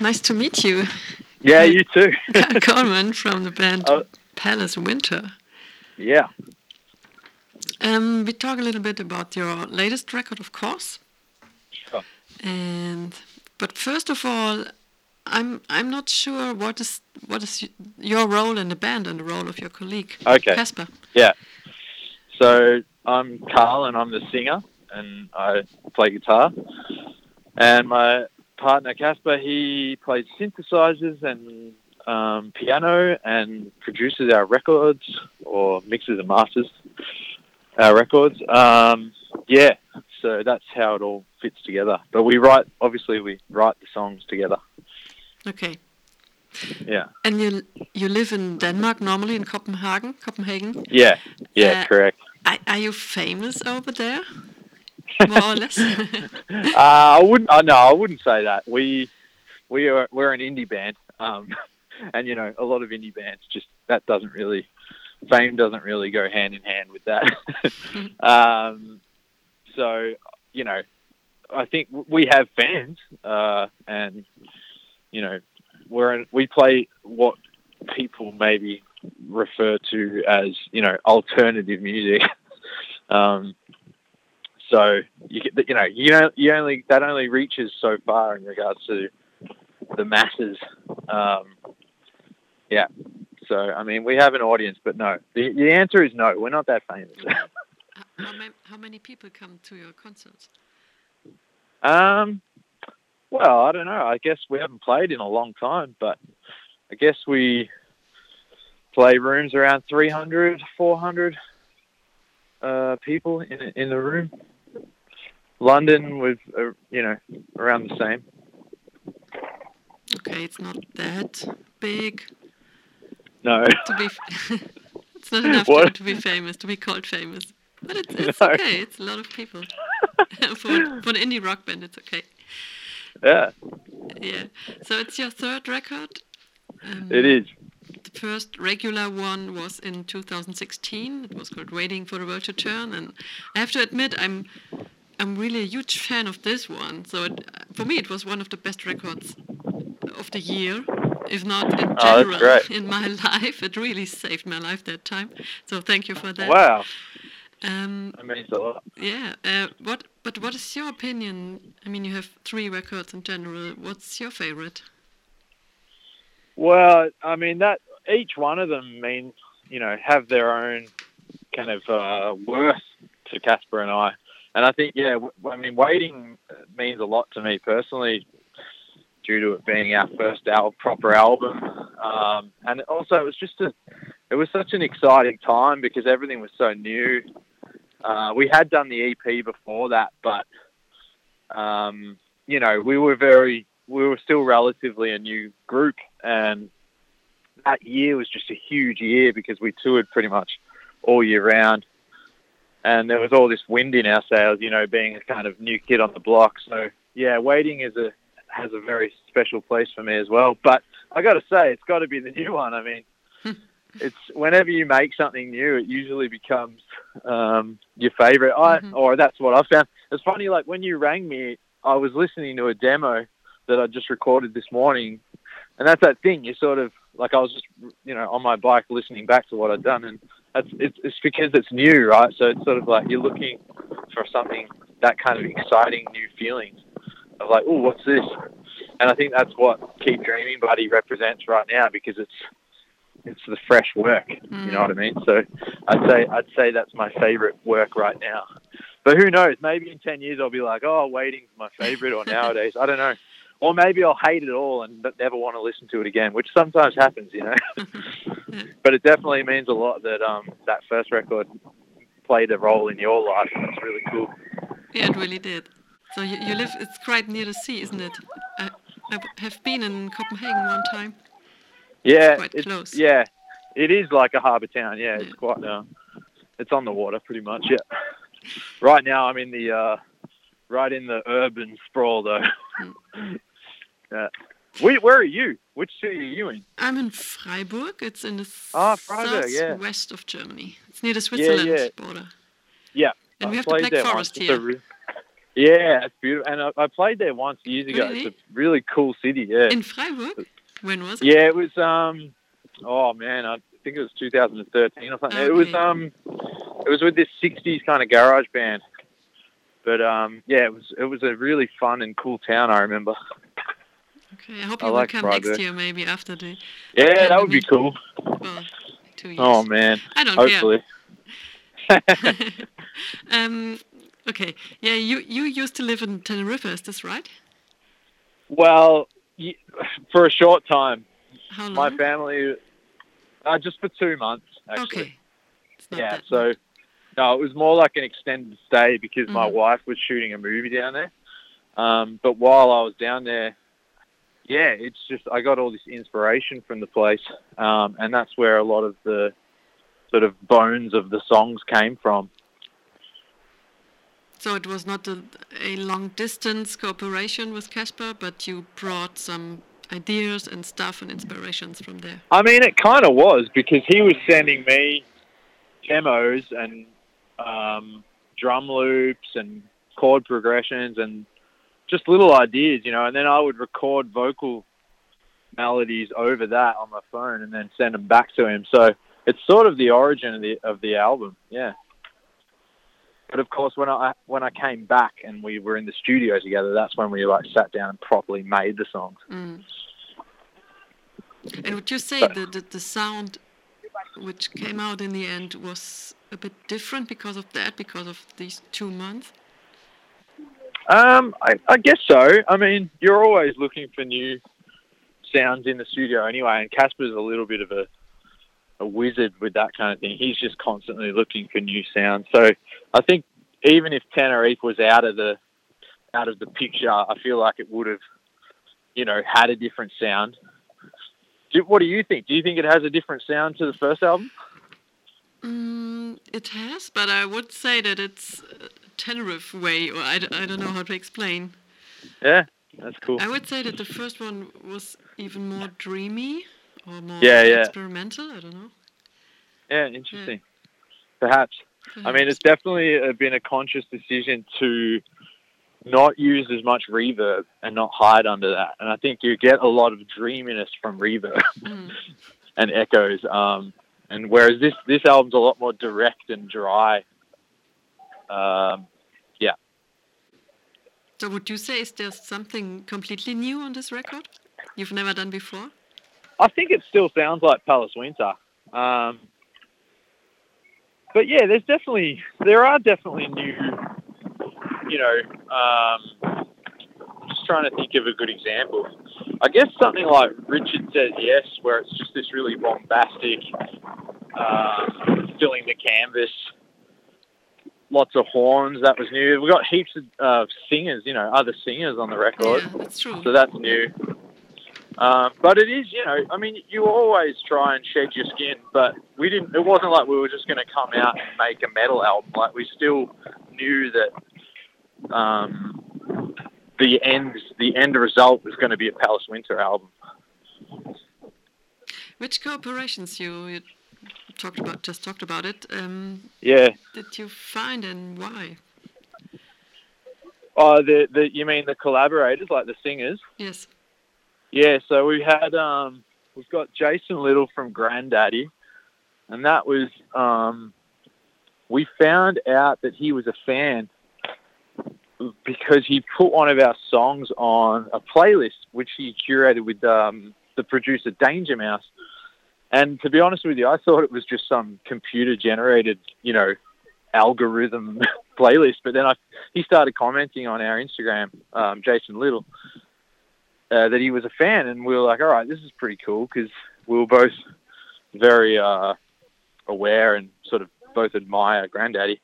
Nice to meet you. Yeah, you too. Coleman from the band Oh. Palace Winter. yeah. Um, we talk a little bit about your latest record, of course. Sure. And but first of all, I'm I'm not sure what is what is your role in the band and the role of your colleague Okay. Casper. Yeah. So I'm Carl and I'm the singer and I play guitar. And my partner Casper, he plays synthesizers and um, piano and produces our records or mixes and masters our records. Um, yeah. So that's how it all fits together. But we write, obviously, we write the songs together. Okay. Yeah. And you you live in Denmark normally in Copenhagen, Copenhagen. Yeah. Yeah. Uh, correct. Are, are you famous over there? More or less. uh, I wouldn't. Uh, no, I wouldn't say that. We we are we're an indie band, um, and you know a lot of indie bands just that doesn't really fame doesn't really go hand in hand with that. um, so you know, I think we have fans, uh, and you know, we're in, we play what people maybe refer to as you know alternative music. um, so you you know you know you only that only reaches so far in regards to the masses. Um, yeah. So I mean we have an audience, but no. The the answer is no. We're not that famous. How, ma- how many people come to your concerts? um. Well, I don't know. I guess we haven't played in a long time, but I guess we play rooms around 300, 400 uh, people in in the room. London with uh, you know around the same. Okay, it's not that big No. to be. it's not enough to, to be famous, to be called famous. But it's, it's No. okay. It's a lot of people. for for an indie rock band, it's okay. yeah, Yeah. So it's your third record. Um, it is. The first regular one was in 2016. It was called "Waiting for the World to Turn," and I have to admit, I'm I'm really a huge fan of this one. So it, for me, it was one of the best records of the year, if not in Oh, general great. in my life. It really saved my life that time. So thank you for that. Wow, Um, that means a lot. yeah. Uh, what? But what is your opinion? I mean, you have three records in general. What's your favorite? Well, I mean that each one of them mean you know have their own kind of uh, worth to Casper and I, and I think yeah, I mean waiting means a lot to me personally, due to it being our first al- proper album, um, and also it was just a it was such an exciting time because everything was so new. Uh, we had done the EP before that, but um, you know we were very we were still relatively a new group, and that year was just a huge year because we toured pretty much all year round, and there was all this wind in our sails, you know, being a kind of new kid on the block. So yeah, waiting is a has a very special place for me as well. But I got to say, it's got to be the new one. I mean, it's whenever you make something new, it usually becomes um, your favorite. I Mhm. or that's what I found. It's funny, like when you rang me, I was listening to a demo that I just recorded this morning, and that's that thing. You sort of like I was just you know on my bike listening back to what I'd done, and it's, it's because it's new, right? So it's sort of like you're looking for something that kind of exciting new feelings of like, oh, what's this? And I think that's what Keep Dreaming Buddy represents right now because it's it's the fresh work. You know mm. what I mean? So I'd say I'd say that's my favorite work right now. But who knows? Maybe in ten years I'll be like, oh, waiting's my favorite, or nowadays I don't know. Or maybe I'll hate it all and never want to listen to it again, which sometimes happens, you know. but it definitely means a lot that um that first record played a role in your life. That's really cool. Yeah, it really did. So you, you live, it's quite near the sea, isn't it? I have been in Copenhagen one time. Yeah, quite it's, close. yeah, it is like a harbour town. Yeah, it's Yeah. quite. Uh, it's on the water, pretty much. Yeah. Right now, I'm in the uh, right in the urban sprawl, though. yeah. Where, where are you? Which city are you in? I'm in Freiburg. It's in the Ah, Freiburg, yeah. southwest of Germany. It's near the Switzerland yeah. border. Yeah. And I we have the Black there Forest here. re- Yeah, it's beautiful. And I, I played there once years ago. Really? It's a really cool city. Yeah. In Freiburg? When was it? Yeah, it was. Um, oh man, I think it was 2013 or something. It was. Um, it was with this 60s kind of garage band. But um, yeah, it was. It was a really fun and cool town. I remember. Okay, I hope I you like will come next year, maybe after the Yeah, that would be cool. well, two years. Oh man, I don't hopefully. care. um, okay, yeah, you you used to live in Tenerife, is this right? Well, for a short time, How long? my family, uh, just for two months actually. Okay. Yeah, so no, it was more like an extended stay because my Mhm. wife was shooting a movie down there. Um, but while I was down there, yeah, it's just I got all this inspiration from the place, um, and that's where a lot of the sort of bones of the songs came from. So it was not a, a long distance cooperation with Casper, but you brought some ideas and stuff and inspirations from there. I mean, it kind of was because he was sending me demos and um, drum loops and chord progressions and just little ideas, you know, and then I would record vocal melodies over that on my phone and then send them back to him. So it's sort of the origin of the of the album, yeah. But of course, when I when I came back and we were in the studio together, that's when we like sat down and properly made the songs. Mm. And would you say But- that the, the sound which came out in the end was a bit different because of that, because of these two months? Um, I, I guess so. I mean, you're always looking for new sounds in the studio anyway, and Casper's a little bit of a a wizard with that kind of thing. He's just constantly looking for new sounds. So I think even if Tenerife was out of the out of the picture, I feel like it would have, you know, had a different sound. Do, what do you think? Do you think it has a different sound to the first album? Mm, it has, but I would say that it's Tenerife way, or I, d- I don't know how to explain. Yeah, that's cool. I would say that the first one was even more dreamy or more Yeah, yeah. experimental. I don't know. Yeah, interesting. Perhaps. I mean, it's definitely uh, been a conscious decision to not use as much reverb and not hide under that. And I think you get a lot of dreaminess from reverb Mm. and echoes. Um, and whereas this this album's a lot more direct and dry. Um, So would you say is there something completely new on this record you've never done before? I think it still sounds like Palace Winter. Um, but yeah, there's definitely there are definitely new. You know, um, just trying to think of a good example. I guess something like Richard says yes, where it's just this really bombastic, um, filling the canvas, lots of horns. That was new. We've got heaps of uh, singers, you know, other singers on the record. Yeah, that's true. So that's new. Um, but it is, you know, I mean, you always try and shed your skin, but we didn't. It wasn't like we were just going to come out and make a metal album. Like we still knew that um, the end, the end result was going to be a Palace Winter album. Which cooperations you, you talked about? Just talked about it. Um, Yeah. did you find and why? Oh, the the you mean the collaborators, like the singers? Yes. Yeah, so we had um we've got Jason Little from Grandaddy, and that was um we found out that he was a fan because he put one of our songs on a playlist which he curated with um the producer Danger Mouse. And to be honest with you, I thought it was just some computer generated, you know, algorithm playlist. But then I, he started commenting on our Instagram, um, Jason Little, uh, that he was a fan, and we were like, all right, this is pretty cool because we were both very uh, aware and sort of both admire Grandaddy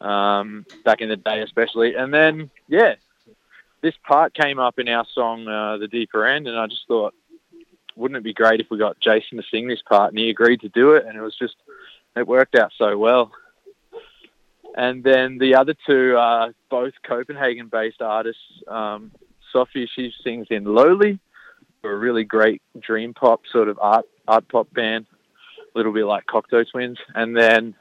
um, back in the day, especially. And then, yeah, this part came up in our song, uh, "The Deeper End," and I just thought, wouldn't it be great if we got Jason to sing this part? And he agreed to do it, and it was just it worked out so well. And then the other two are both Copenhagen-based artists. Um, Sophie, she sings in Lowly, a really great dream pop sort of art art pop band, a little bit like Cocteau Twins. And then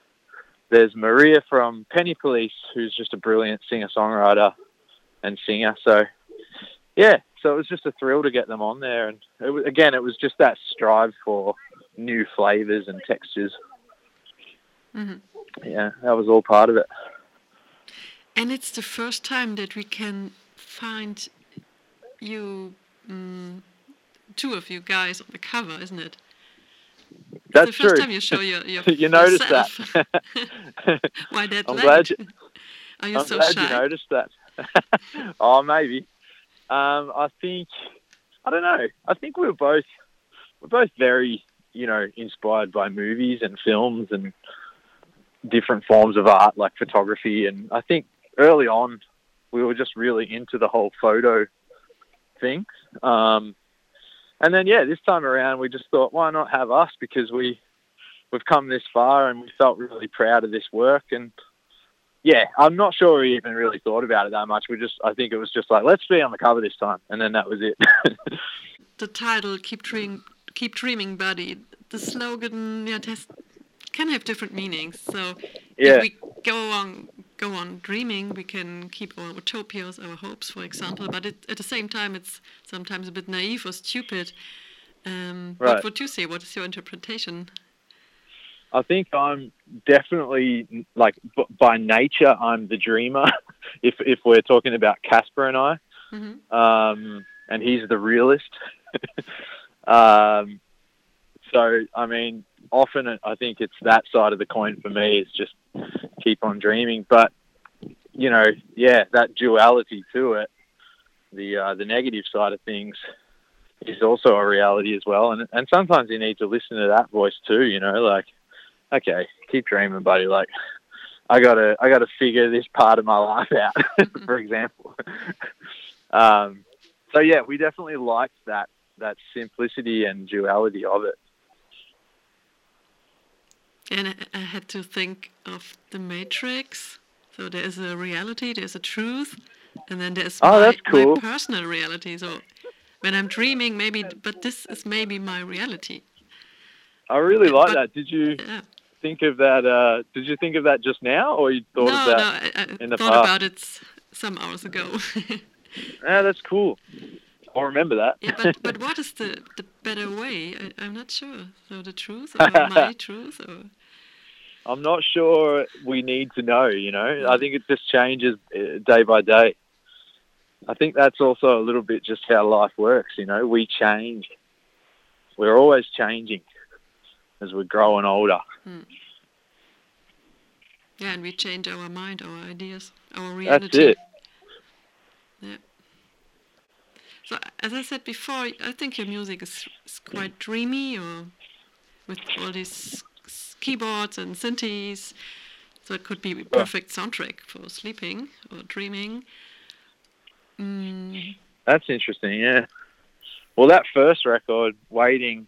there's Maria from Penny Police, who's just a brilliant singer songwriter and singer. So yeah, so it was just a thrill to get them on there, and it was, again, it was just that strive for new flavors and textures. Mhm. Yeah, that was all part of it. And it's the first time that we can find you, mm, two of you guys on the cover, isn't it? It's That's the first true. time you show your, your you noticed that. Why that I'm late? glad you- Are you I'm so glad shy? you noticed that. oh, maybe. Um, I think I don't know. I think we were both we're both very you know inspired by movies and films and different forms of art like photography. And I think early on we were just really into the whole photo thing. Um, and then yeah, this time around we just thought, why not have us? Because we we've come this far and we felt really proud of this work and yeah, I'm not sure we even really thought about it that much. We just, I think it was just like, let's be on the cover this time, and then that was it. the title "Keep Dreaming, Keep Dreaming, Buddy." The slogan, yeah, has, can have different meanings. So yeah, if we go on, go on dreaming, we can keep our utopias, our hopes, for example. But it, at the same time, it's sometimes a bit naive or stupid. Um, Right. What would you say? What is your interpretation? I think I'm definitely like b- by nature I'm the dreamer. if if we're talking about Casper and I, hmm um, and he's the realist. um, so I mean, often I think it's that side of the coin for me is just keep on dreaming. But you know, yeah, that duality to it, the uh, the negative side of things, is also a reality as well. And and sometimes you need to listen to that voice too. You know, like okay, keep dreaming, buddy. Like I gotta I gotta figure this part of my life out, for example. um, so yeah, we definitely liked that that simplicity and duality of it. And I, had to think of the Matrix. So there is a reality, there's a truth, and then there's Oh, my, cool. my personal reality. So when I'm dreaming, maybe, but this is maybe my reality. I really like But- that. Did you Yeah. Think of that? Uh, did you think of that just now, or you thought no, of that? no, I, I in the thought past? about it some hours ago. Yeah, that's cool. I'll remember that. yeah, but, but what is the, the better way? I, I'm not sure. So the truth or my truth or I'm not sure we need to know, you know. I think it just changes uh, day by day. I think that's also a little bit just how life works, you know. We change. We're always changing as we're growing older. Yeah, and we change our mind, our ideas, our reality. That's it. Yeah. So as I said before, I think your music is, is quite dreamy, or with all these keyboards and synthes. So it could be a perfect soundtrack for sleeping or dreaming. Mm, That's interesting, yeah. Well, that first record, Waiting,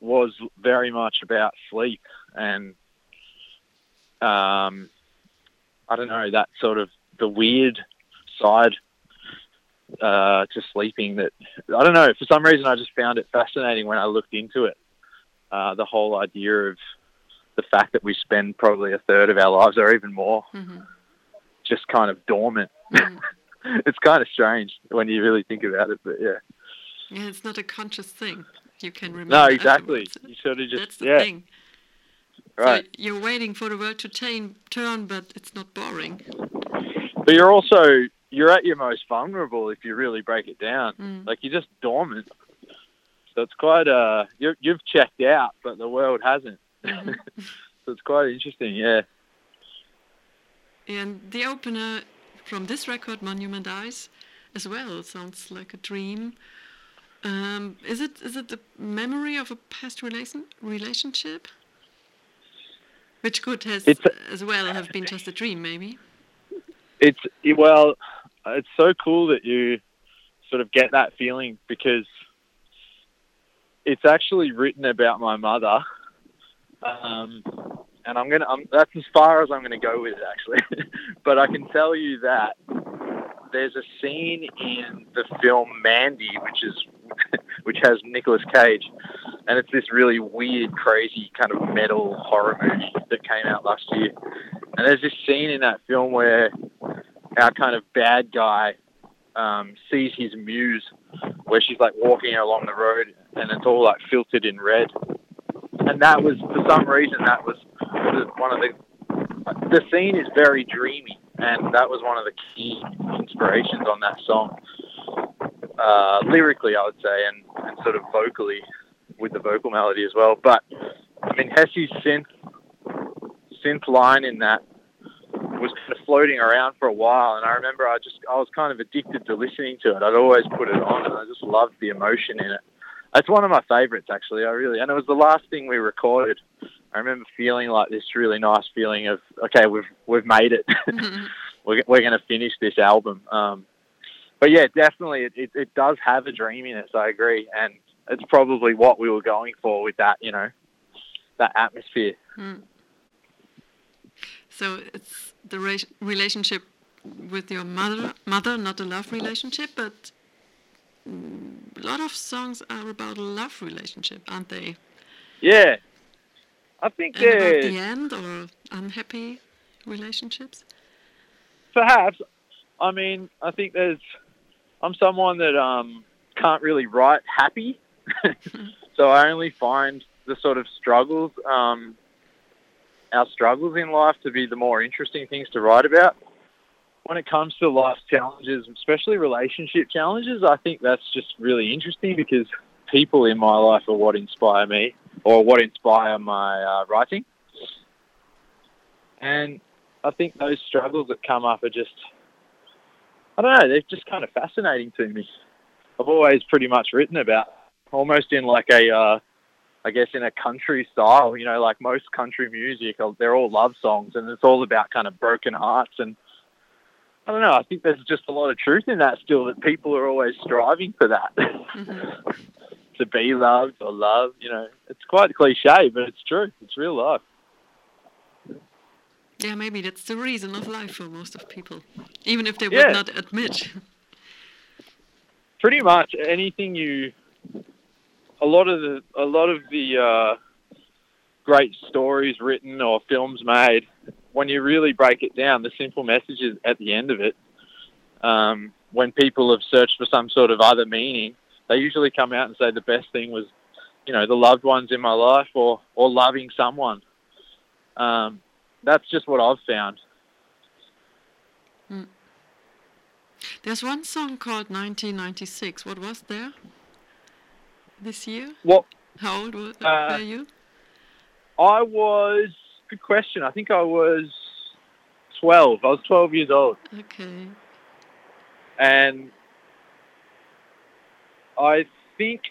was very much about sleep and, um, I don't know, that sort of the weird side uh, to sleeping that, I don't know, for some reason I just found it fascinating when I looked into it. Uh, the whole idea of the fact that we spend probably a third of our lives or even more mhm, just kind of dormant. mhm. it's kind of strange when you really think about it, but yeah. Yeah, it's not a conscious thing. You can remember. No, exactly. afterwards. You sort of That's just the yeah, thing. right. So you're waiting for the world to turn, turn, but it's not boring. But you're also you're at your most vulnerable if you really break it down. Mm. Like you're just dormant. So it's quite uh you're, you've checked out, but the world hasn't. Mhm. So it's quite interesting. Yeah. And the opener from this record, Monument Eyes, as well sounds like a dream. Um, is it is it the memory of a past relation relationship, which could has It's as well have been just a dream, maybe? It's well, it's so cool that you sort of get that feeling because it's actually written about my mother. Um, and I'm gonna, I'm, that's as far as I'm gonna go with it actually. but I can tell you that there's a scene in the film Mandy, which is, which has Nicolas Cage, and it's this really weird, crazy kind of metal horror movie that came out last year. And there's this scene in that film where our kind of bad guy um, sees his muse, where she's like walking along the road, and it's all like filtered in red. And that was, for some reason, that was one of the. The scene is very dreamy, and that was one of the key inspirations on that song. Uh, lyrically, I would say, and, and sort of vocally with the vocal melody as well. But I mean, Hesse's synth synth line in that was kind of floating around for a while, and I remember I just I was kind of addicted to listening to it. I'd always put it on, and I just loved the emotion in it. It's one of my favourites, actually. I really, and it was the last thing we recorded. I remember feeling like this really nice feeling of okay, we've we've made it. Mm-hmm. we're we're going to finish this album. Um, but yeah, definitely, it, it, it does have a dreaminess. I agree, and it's probably what we were going for with that, you know, that atmosphere. Mm. So it's the re relationship with your mother, mother, not a love relationship, but a lot of songs are about a love relationship, aren't they? Yeah, I think and about the end or unhappy relationships. Perhaps. I mean, I think there's. I'm someone that um can't really write happy so I only find the sort of struggles, um, our struggles in life, to be the more interesting things to write about. When it comes to life challenges, especially relationship challenges, I think that's just really interesting because people in my life are what inspire me or what inspire my uh, writing. And I think those struggles that come up are just, I don't know, they're just kind of fascinating to me. I've always pretty much written about almost in like a, uh, I guess in a country style. You know, like most country music, uh, they're all love songs, and it's all about kind of broken hearts. And I don't know. I think there's just a lot of truth in that still. That people are always striving for that. Mm-hmm. to be loved or love, you know, it's quite cliche, but it's true. It's real life. Yeah, maybe that's the reason of life for most of people, even if they yeah. would not admit. Pretty much anything you a lot of the a lot of the uh, great stories written or films made, when you really break it down, the simple message is at the end of it, um, when people have searched for some sort of other meaning, they usually come out and say the best thing was, you know, the loved ones in my life or or loving someone. Um, that's just what I've found. Mm. There's one song called 1996. What was there? this year? What? How old were, uh, were you? I was. Good question. I think I was twelve. I was twelve years old. Okay. And I think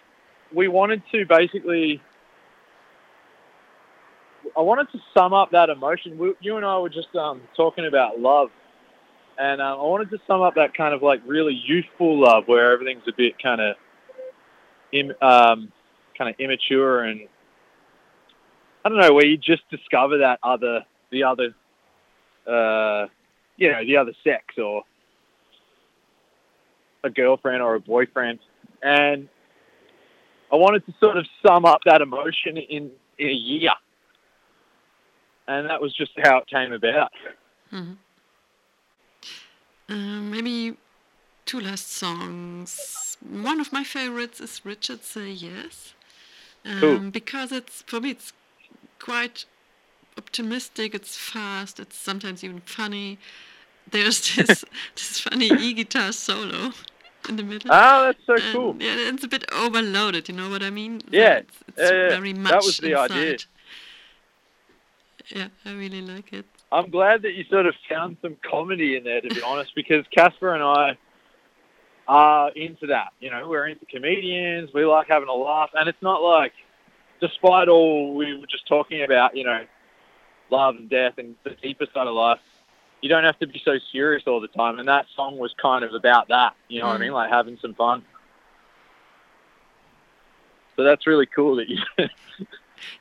we wanted to basically. I wanted to sum up that emotion. We, you and I were just um, talking about love, and um, I wanted to sum up that kind of like really youthful love, where everything's a bit kind of Im, um, kind of immature and I don't know where you just discover that other the other uh, you know the other sex or a girlfriend or a boyfriend. And I wanted to sort of sum up that emotion in, in a year and that was just how it came about. Mm-hmm. Uh, maybe two last songs. One of my favorites is Richard Say Yes. Um, because it's for me it's quite optimistic, it's fast, it's sometimes even funny. There's this this funny e guitar solo in the middle. Oh, that's so and, cool. Yeah, it's a bit overloaded, you know what I mean? Yeah. It's, it's uh, very much that was the inside. idea. Yeah, I really like it. I'm glad that you sort of found some comedy in there, to be honest, because Casper and I are into that. You know, we're into comedians. We like having a laugh, and it's not like, despite all we were just talking about, you know, love and death and the deeper side of life, you don't have to be so serious all the time. And that song was kind of about that. You know mm. what I mm. mean? Like having some fun. So that's really cool that you.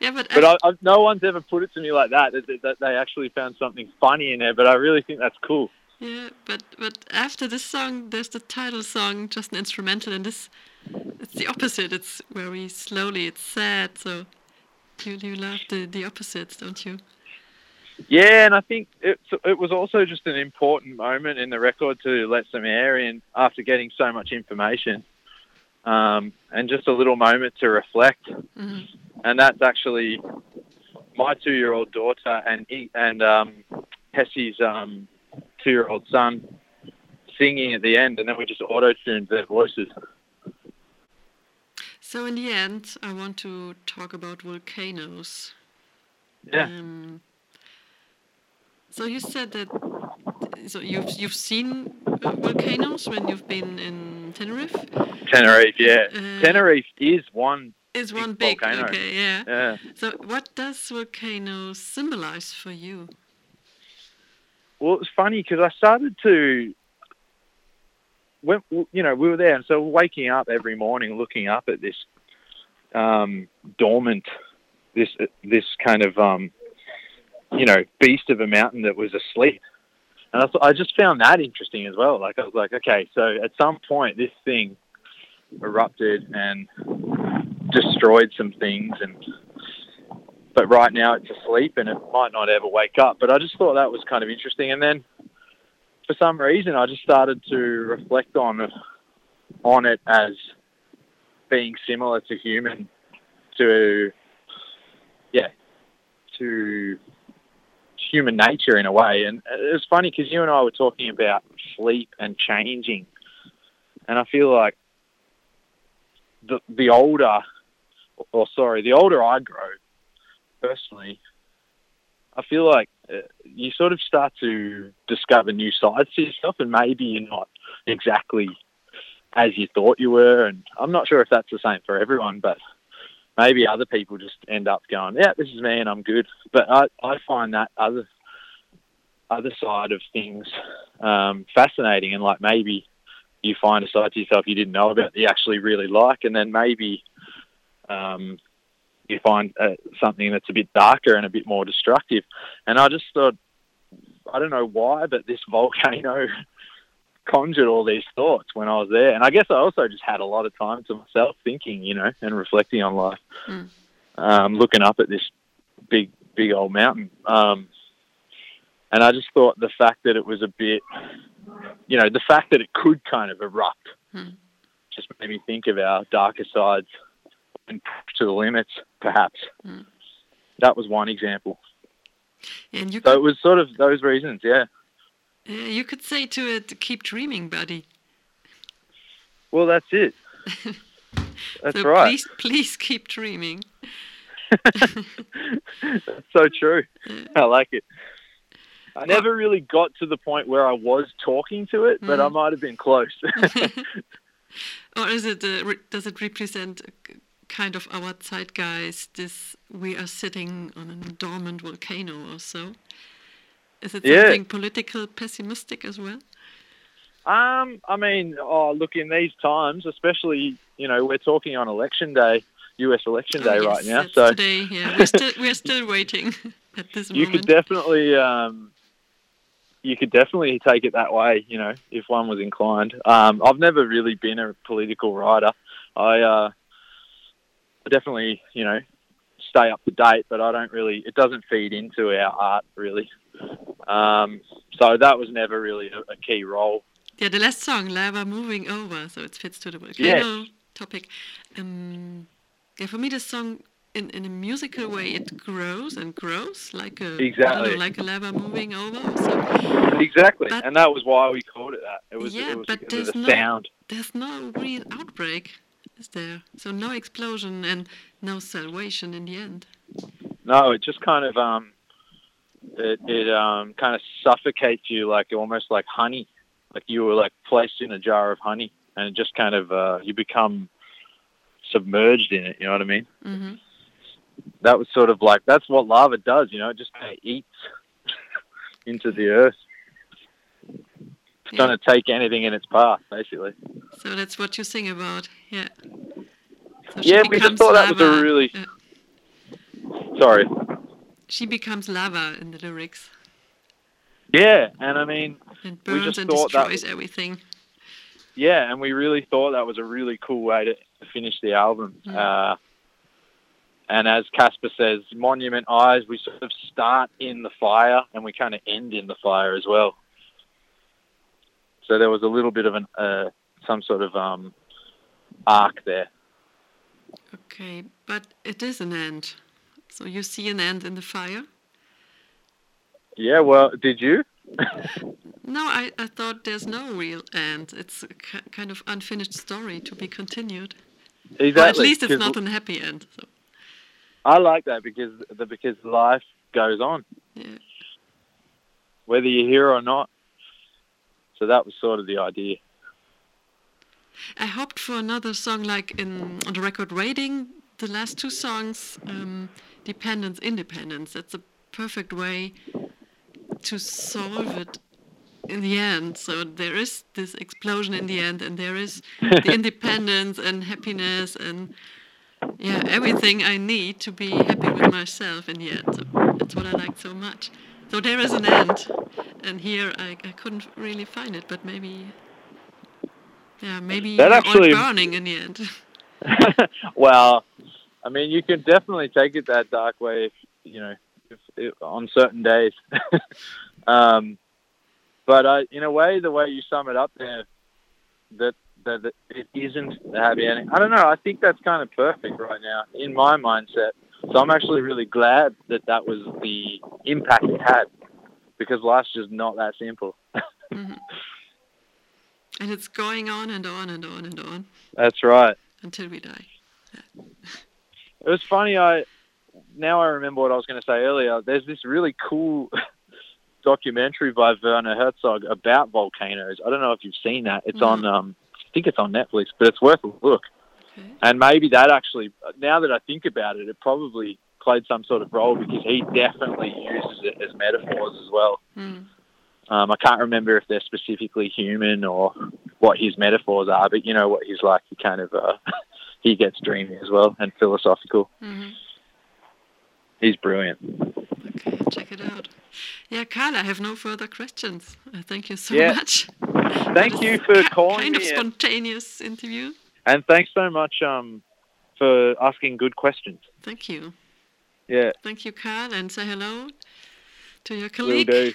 yeah, but but I, I, no one's ever put it to me like that, that that they actually found something funny in there. But I really think that's cool. Yeah, but but after this song, there's the title song, just an instrumental, and this it's the opposite. It's very slowly. It's sad. So you you love the the opposites, don't you? Yeah, and I think it, it was also just an important moment in the record to let some air in after getting so much information, um, and just a little moment to reflect. hmm And that's actually my two-year-old daughter and and um, Hessie's um, two-year-old son singing at the end, and then we just auto-tuned their voices. So in the end, I want to talk about volcanoes. Yeah. Um, so you said that so you've you've seen uh, volcanoes when you've been in Tenerife. Tenerife, yeah. Uh, Tenerife is one. Is one big volcano. okay, yeah. Yeah. So what does volcano symbolize for you? Well, it's funny because I started to. When you know we were there, and so waking up every morning, looking up at this um, dormant, this this kind of um, you know beast of a mountain that was asleep, and I, thought, I just found that interesting as well. Like I was like, okay, so at some point this thing erupted and destroyed some things, and but right now it's asleep and it might not ever wake up. But I just thought that was kind of interesting. And then for some reason, I just started to reflect on on it as being similar to human, to yeah, to human nature in a way. And it was funny because you and I were talking about sleep and changing, and I feel like the the older, or sorry, the older I grow, personally, I feel like uh, you sort of start to discover new sides to yourself, and maybe you're not exactly as you thought you were. And I'm not sure if that's the same for everyone, but maybe other people just end up going, "Yeah, this is me, and I'm good." But I I find that other other side of things um, fascinating, and like maybe you find a side to yourself you didn't know about that you actually really like, and then maybe. Um, you find uh, something that's a bit darker and a bit more destructive. And I just thought, I don't know why, but this volcano conjured all these thoughts when I was there. And I guess I also just had a lot of time to myself thinking, you know, and reflecting on life, Mm. um, looking up at this big, big old mountain. Um, and I just thought the fact that it was a bit, you know, the fact that it could kind of erupt Hmm. just made me think of our darker sides and pushed to the limits, perhaps. Hmm. That was one example. And you So it was sort of those reasons, yeah. uh, you could say to it, "Keep dreaming, buddy." Well, that's it. That's so right. Please, please keep dreaming. That's so true. I like it. I never really got to the point where I was talking to it, but I Mhm. might have been close. or is it? Uh, does it represent kind of our zeitgeist? This we are sitting on a dormant volcano or so. Is it Yeah. something political, pessimistic as well? um, I mean, oh, look, in these times, especially, you know, we're talking on election day, U.S. election day Oh, right now, so today, yeah, we're still we're still waiting at this you moment. could definitely, um, you could definitely take it that way, you know, if one was inclined. Um, I've never really been a political writer. I, uh, I definitely, you know, stay up to date, but I don't really. It doesn't feed into our art really. Um, so that was never really a, a key role. Yeah, the last song, Lava Moving Over, so it fits to the volcano topic. Um, yeah, for me, the song, in, in a musical way, it grows and grows like a Exactly. know, like a lava moving over. So Exactly, But- and that was why we called it that. It was Yeah, it was but of the there's no- sound. there's no real outbreak, is there? So no explosion and no salvation in the end. No, it just kind of um, it it um kind of suffocates you like almost like honey, like you were like placed in a jar of honey, and it just kind of uh, you become submerged in it. You know what I mean? Mm -hmm. That was sort of like that's what lava does. You know, it just kind of eats into the earth. It's Yeah. going to take anything in its path, basically. So that's what you sing about, yeah. So Yeah, we just thought that was a really- Yeah. Sorry. She becomes lava in the lyrics Yeah, and I mean, and We burns just and thought that destroys everything. yeah, and we really thought that was a really cool way to finish the album. Mm. Uh, and as Casper says, Monument Eyes, we sort of start in the fire and we kind of end in the fire as well. So there was a little bit of an uh, some sort of um, arc there. Okay, but it is an end. So you see an end in the fire? Yeah, well, did you? No, I, I thought there's no real end. It's a kind of unfinished story to be continued. Exactly. Or at least it's not a happy end. So, I like that because the, because life goes on, yeah. whether you're here or not. So that was sort of the idea. I hoped for another song like in on the record Waiting. The last two songs, um, Dependence, Independence. That's a perfect way to solve it in the end. So there is this explosion in the end, and there is the independence and happiness and yeah, everything I need to be happy with myself in the end. So that's what I like so much. So there is an end, and here I, I couldn't really find it, but maybe, yeah, maybe That you're actually- all burning in the end. well, I mean, you can definitely take it that dark way, if, you know, if, if, on certain days. um, but uh, in a way, the way you sum it up there, that, that that it isn't the happy ending. I don't know. I think that's kind of perfect right now in my mindset. So I'm actually really glad that that was the impact it had, because life's just not that simple. Mhm. And it's going on and on and on and on That's right. until we die. It was funny. I now I remember what I was going to say earlier. There's this really cool documentary by Werner Herzog about volcanoes. I don't know if you've seen that. It's on. Um, I think it's on Netflix, but it's worth a look. Okay. And maybe that actually, now that I think about it, it probably played some sort of role because he definitely uses it as metaphors as well. Mm. Um, I can't remember if they're specifically human or what his metaphors are, but you know what he's like. He kind of uh, he gets dreamy as well and philosophical. hmm He's brilliant. Okay, check it out. Yeah, Carl, I have no further questions. Uh, thank you so Yeah. much. Thank you for ki- calling Kind of me, and- spontaneous interview. and thanks so much um, for asking good questions. Thank you. Yeah, Thank you, Carl, and say hello to your will colleague. do.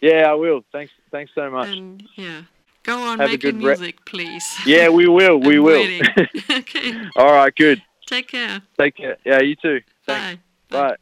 Yeah, I will. Thanks, thanks so much. And yeah, go on Have making good re- music, please. Yeah, we will. We I'm will. okay, All right, good. take care. Take care. Yeah, you too. Thanks. Bye. Bye.